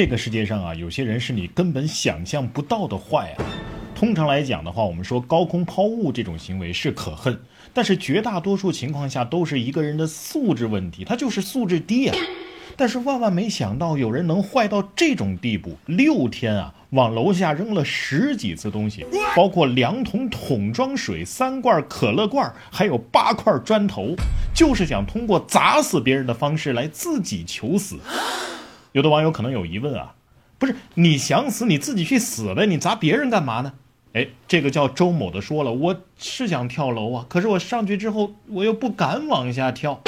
这个世界上啊，有些人是你根本想象不到的坏啊。通常来讲的话，我们说高空抛物这种行为是可恨，但是绝大多数情况下都是一个人的素质问题，他就是素质低啊。但是万万没想到，有人能坏到这种地步，六天啊，往楼下扔了十几次东西，包括两桶桶装水、三罐可乐罐，还有八块砖头，就是想通过砸死别人的方式来自己求死。有的网友可能有疑问啊，不是你想死你自己去死呗，你砸别人干嘛呢？哎，这个叫周某的说了，我是想跳楼啊，可是我上去之后我又不敢往下跳。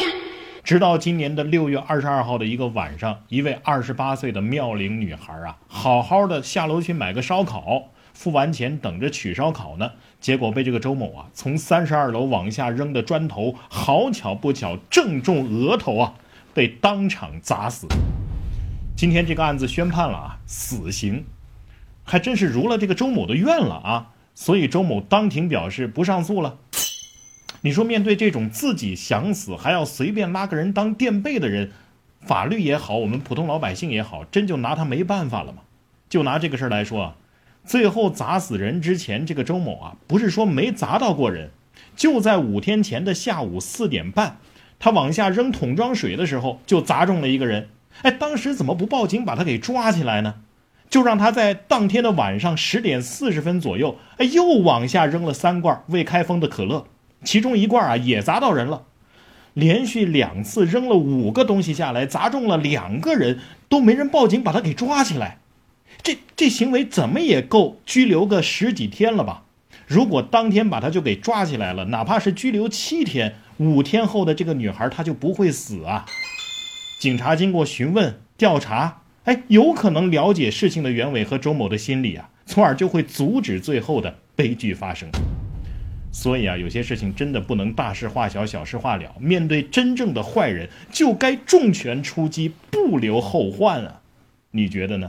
直到今年的六月二十二号的一个晚上，一位二十八岁的妙龄女孩啊，好好的下楼去买个烧烤，付完钱等着取烧烤呢，结果被这个周某啊从三十二楼往下扔的砖头，好巧不巧正中额头啊，被当场砸死。今天这个案子宣判了啊，死刑，还真是如了这个周某的愿了啊。所以周某当庭表示不上诉了。你说面对这种自己想死还要随便拉个人当垫背的人，法律也好，我们普通老百姓也好，真就拿他没办法了吗？就拿这个事儿来说啊，最后砸死人之前，这个周某啊，不是说没砸到过人，就在五天前的下午四点半，他往下扔桶装水的时候，就砸中了一个人。哎，当时怎么不报警把他给抓起来呢？就让他在当天的晚上十点四十分左右，哎，又往下扔了三罐未开封的可乐，其中一罐啊也砸到人了。连续两次扔了五个东西下来，砸中了两个人，都没人报警把他给抓起来。这这行为怎么也够拘留个十几天了吧？如果当天把他就给抓起来了，哪怕是拘留七天，五天后的这个女孩她就不会死啊。警察经过询问调查，哎，有可能了解事情的原委和周某的心理啊，从而就会阻止最后的悲剧发生。所以啊，有些事情真的不能大事化小，小事化了。面对真正的坏人，就该重拳出击，不留后患啊！你觉得呢？